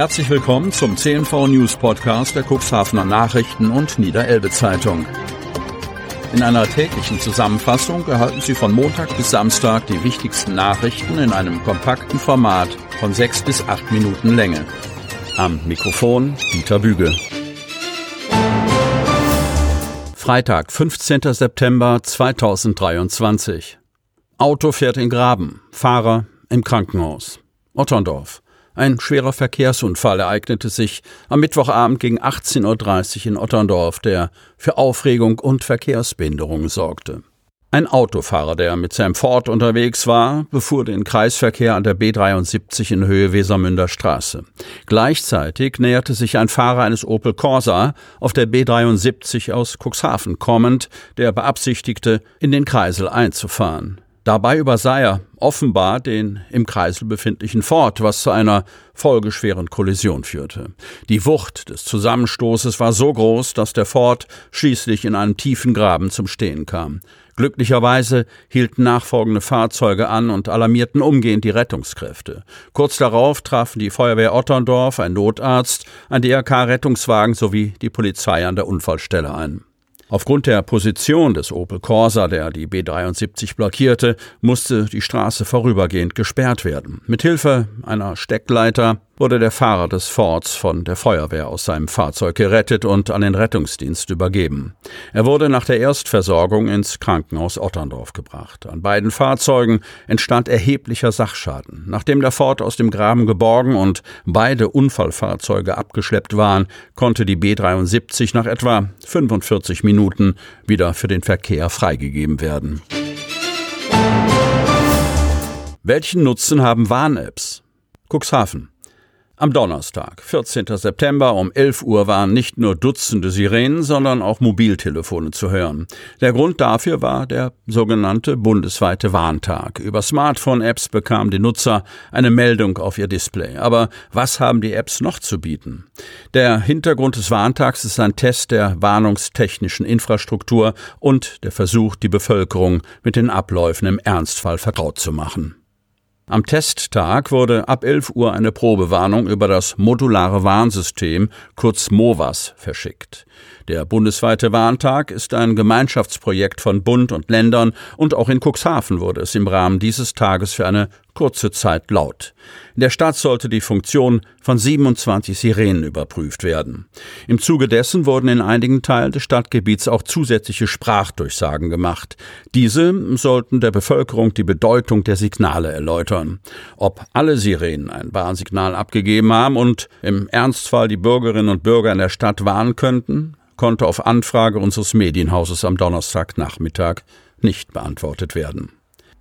Herzlich willkommen zum CNV News Podcast der Cuxhavener Nachrichten und Niederelbe Zeitung. In einer täglichen Zusammenfassung erhalten Sie von Montag bis Samstag die wichtigsten Nachrichten in einem kompakten Format von sechs bis acht Minuten Länge. Am Mikrofon Dieter Büge. Freitag, 15. September 2023. Auto fährt in Graben, Fahrer im Krankenhaus. Otterndorf. Ein schwerer Verkehrsunfall ereignete sich am Mittwochabend gegen 18.30 Uhr in Otterndorf, der für Aufregung und Verkehrsbehinderung sorgte. Ein Autofahrer, der mit seinem Ford unterwegs war, befuhr den Kreisverkehr an der B73 in Höhe Wesermünder Straße. Gleichzeitig näherte sich ein Fahrer eines Opel Corsa auf der B73 aus Cuxhaven kommend, der beabsichtigte, in den Kreisel einzufahren. Dabei übersah er offenbar den im Kreisel befindlichen Ford, was zu einer folgeschweren Kollision führte. Die Wucht des Zusammenstoßes war so groß, dass der Ford schließlich in einem tiefen Graben zum Stehen kam. Glücklicherweise hielten nachfolgende Fahrzeuge an und alarmierten umgehend die Rettungskräfte. Kurz darauf trafen die Feuerwehr Otterndorf, ein Notarzt, ein DRK-Rettungswagen sowie die Polizei an der Unfallstelle ein. Aufgrund der Position des Opel Corsa, der die B73 blockierte, musste die Straße vorübergehend gesperrt werden. Mithilfe einer Steckleiter wurde der Fahrer des Fords von der Feuerwehr aus seinem Fahrzeug gerettet und an den Rettungsdienst übergeben. Er wurde nach der Erstversorgung ins Krankenhaus Otterndorf gebracht. An beiden Fahrzeugen entstand erheblicher Sachschaden. Nachdem der Ford aus dem Graben geborgen und beide Unfallfahrzeuge abgeschleppt waren, konnte die B73 nach etwa 45 Minuten wieder für den Verkehr freigegeben werden. Welchen Nutzen haben Warn-Apps? Cuxhaven. Am Donnerstag, 14. September um 11 Uhr waren nicht nur Dutzende Sirenen, sondern auch Mobiltelefone zu hören. Der Grund dafür war der sogenannte bundesweite Warntag. Über Smartphone-Apps bekamen die Nutzer eine Meldung auf ihr Display. Aber was haben die Apps noch zu bieten? Der Hintergrund des Warntags ist ein Test der warnungstechnischen Infrastruktur und der Versuch, die Bevölkerung mit den Abläufen im Ernstfall vertraut zu machen. Am Testtag wurde ab 11 Uhr eine Probewarnung über das modulare Warnsystem, kurz MOVAS, verschickt. Der bundesweite Warntag ist ein Gemeinschaftsprojekt von Bund und Ländern und auch in Cuxhaven wurde es im Rahmen dieses Tages für eine kurze Zeit laut. In der Stadt sollte die Funktion von 27 Sirenen überprüft werden. Im Zuge dessen wurden in einigen Teilen des Stadtgebiets auch zusätzliche Sprachdurchsagen gemacht. Diese sollten der Bevölkerung die Bedeutung der Signale erläutern. Ob alle Sirenen ein Warnsignal abgegeben haben und im Ernstfall die Bürgerinnen und Bürger in der Stadt warnen könnten, konnte auf Anfrage unseres Medienhauses am Donnerstagnachmittag nicht beantwortet werden.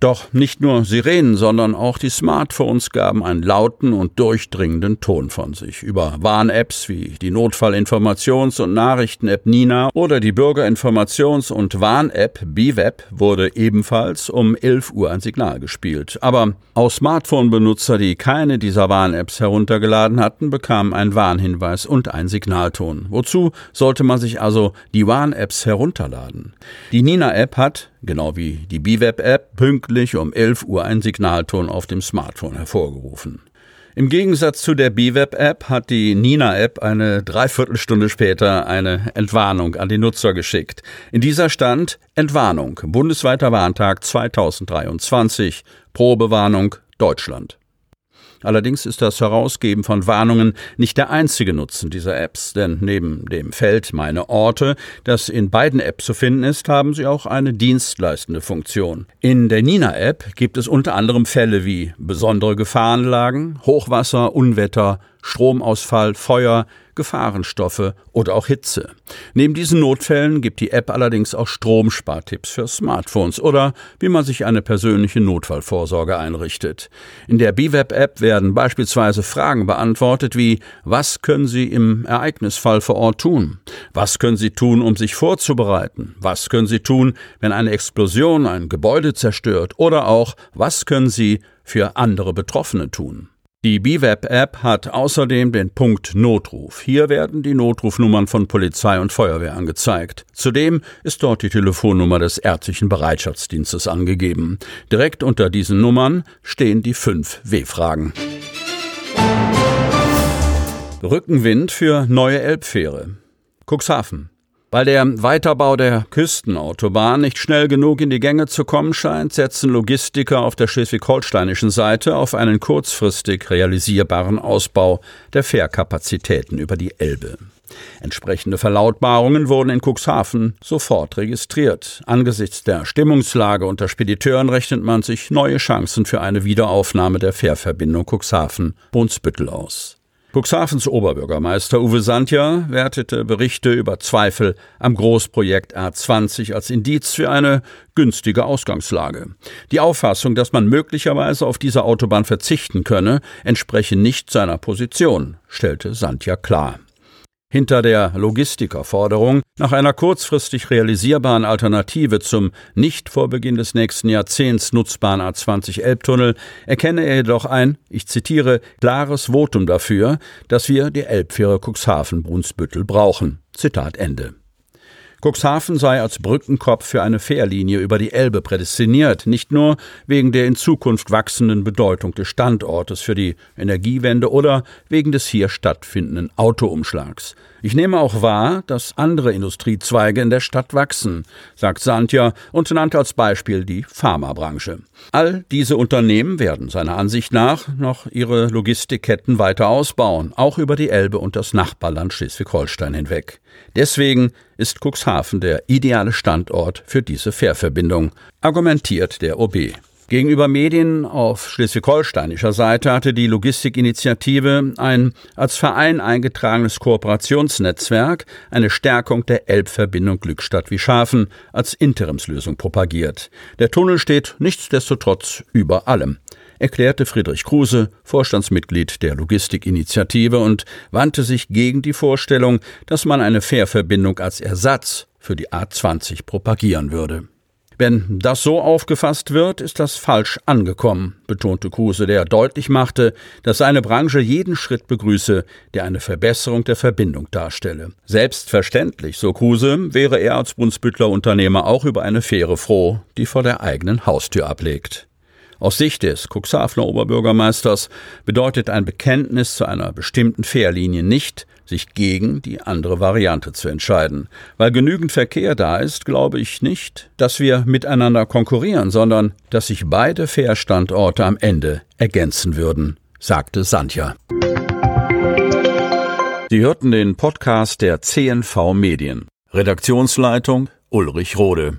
Doch nicht nur Sirenen, sondern auch die Smartphones gaben einen lauten und durchdringenden Ton von sich. Über Warn-Apps wie die Notfallinformations- und Nachrichten-App Nina oder die Bürgerinformations- und Warn-App BWeb wurde ebenfalls um 11 Uhr ein Signal gespielt. Aber auch Smartphone-Benutzer, die keine dieser Warn-Apps heruntergeladen hatten, bekamen einen Warnhinweis und einen Signalton. Wozu sollte man sich also die Warn-Apps herunterladen? Die Nina-App hat genau wie die BWeb-App, pünktlich um 11 Uhr einen Signalton auf dem Smartphone hervorgerufen. Im Gegensatz zu der BWeb-App hat die Nina-App eine Dreiviertelstunde später eine Entwarnung an die Nutzer geschickt. In dieser stand Entwarnung, bundesweiter Warntag 2023, Probewarnung Deutschland. Allerdings ist das Herausgeben von Warnungen nicht der einzige Nutzen dieser Apps, denn neben dem Feld Meine Orte, das in beiden Apps zu finden ist, haben sie auch eine dienstleistende Funktion. In der Nina-App gibt es unter anderem Fälle wie besondere Gefahrenlagen, Hochwasser, Unwetter, Stromausfall, Feuer, Gefahrenstoffe oder auch Hitze. Neben diesen Notfällen gibt die App allerdings auch Stromspartipps für Smartphones oder wie man sich eine persönliche Notfallvorsorge einrichtet. In der BWeb-App werden beispielsweise Fragen beantwortet wie Was können Sie im Ereignisfall vor Ort tun? Was können Sie tun, um sich vorzubereiten? Was können Sie tun, wenn eine Explosion ein Gebäude zerstört? Oder auch Was können Sie für andere Betroffene tun? Die BWeb-App hat außerdem den Punkt Notruf. Hier werden die Notrufnummern von Polizei und Feuerwehr angezeigt. Zudem ist dort die Telefonnummer des ärztlichen Bereitschaftsdienstes angegeben. Direkt unter diesen Nummern stehen die fünf W-Fragen. Rückenwind für neue Elbfähre. Cuxhaven. Weil der Weiterbau der Küstenautobahn nicht schnell genug in die Gänge zu kommen scheint, setzen Logistiker auf der schleswig-holsteinischen Seite auf einen kurzfristig realisierbaren Ausbau der Fährkapazitäten über die Elbe. Entsprechende Verlautbarungen wurden in Cuxhaven sofort registriert. Angesichts der Stimmungslage unter Spediteuren rechnet man sich neue Chancen für eine Wiederaufnahme der Fährverbindung Cuxhaven-Brunsbüttel aus. Cuxhavens Oberbürgermeister Uwe Sandja wertete Berichte über Zweifel am Großprojekt A20 als Indiz für eine günstige Ausgangslage. Die Auffassung, dass man möglicherweise auf diese Autobahn verzichten könne, entspreche nicht seiner Position, stellte Sandja klar. Hinter der Logistikerforderung nach einer kurzfristig realisierbaren Alternative zum nicht vor Beginn des nächsten Jahrzehnts nutzbaren A20 Elbtunnel erkenne er jedoch ein, ich zitiere, klares Votum dafür, dass wir die Elbfähre Cuxhaven-Brunsbüttel brauchen. Zitat Ende. Cuxhaven sei als Brückenkopf für eine Fährlinie über die Elbe prädestiniert, nicht nur wegen der in Zukunft wachsenden Bedeutung des Standortes für die Energiewende oder wegen des hier stattfindenden Autoumschlags. Ich nehme auch wahr, dass andere Industriezweige in der Stadt wachsen, sagt Santja und nannte als Beispiel die Pharmabranche. All diese Unternehmen werden seiner Ansicht nach noch ihre Logistikketten weiter ausbauen, auch über die Elbe und das Nachbarland Schleswig-Holstein hinweg. Deswegen ist Cuxhaven der ideale Standort für diese Fährverbindung, argumentiert der OB. Gegenüber Medien auf schleswig-holsteinischer Seite hatte die Logistikinitiative ein als Verein eingetragenes Kooperationsnetzwerk eine Stärkung der Elbverbindung Glückstadt wie Schafen als Interimslösung propagiert. Der Tunnel steht nichtsdestotrotz über allem erklärte Friedrich Kruse, Vorstandsmitglied der Logistikinitiative, und wandte sich gegen die Vorstellung, dass man eine Fährverbindung als Ersatz für die A20 propagieren würde. Wenn das so aufgefasst wird, ist das falsch angekommen, betonte Kruse, der deutlich machte, dass seine Branche jeden Schritt begrüße, der eine Verbesserung der Verbindung darstelle. Selbstverständlich, so Kruse, wäre er als Brunsbüttler Unternehmer auch über eine Fähre froh, die vor der eigenen Haustür ablegt. Aus Sicht des Cuxhavener Oberbürgermeisters bedeutet ein Bekenntnis zu einer bestimmten Fährlinie nicht, sich gegen die andere Variante zu entscheiden. Weil genügend Verkehr da ist, glaube ich nicht, dass wir miteinander konkurrieren, sondern dass sich beide Fährstandorte am Ende ergänzen würden, sagte Sandja. Sie hörten den Podcast der CNV Medien. Redaktionsleitung Ulrich Rode.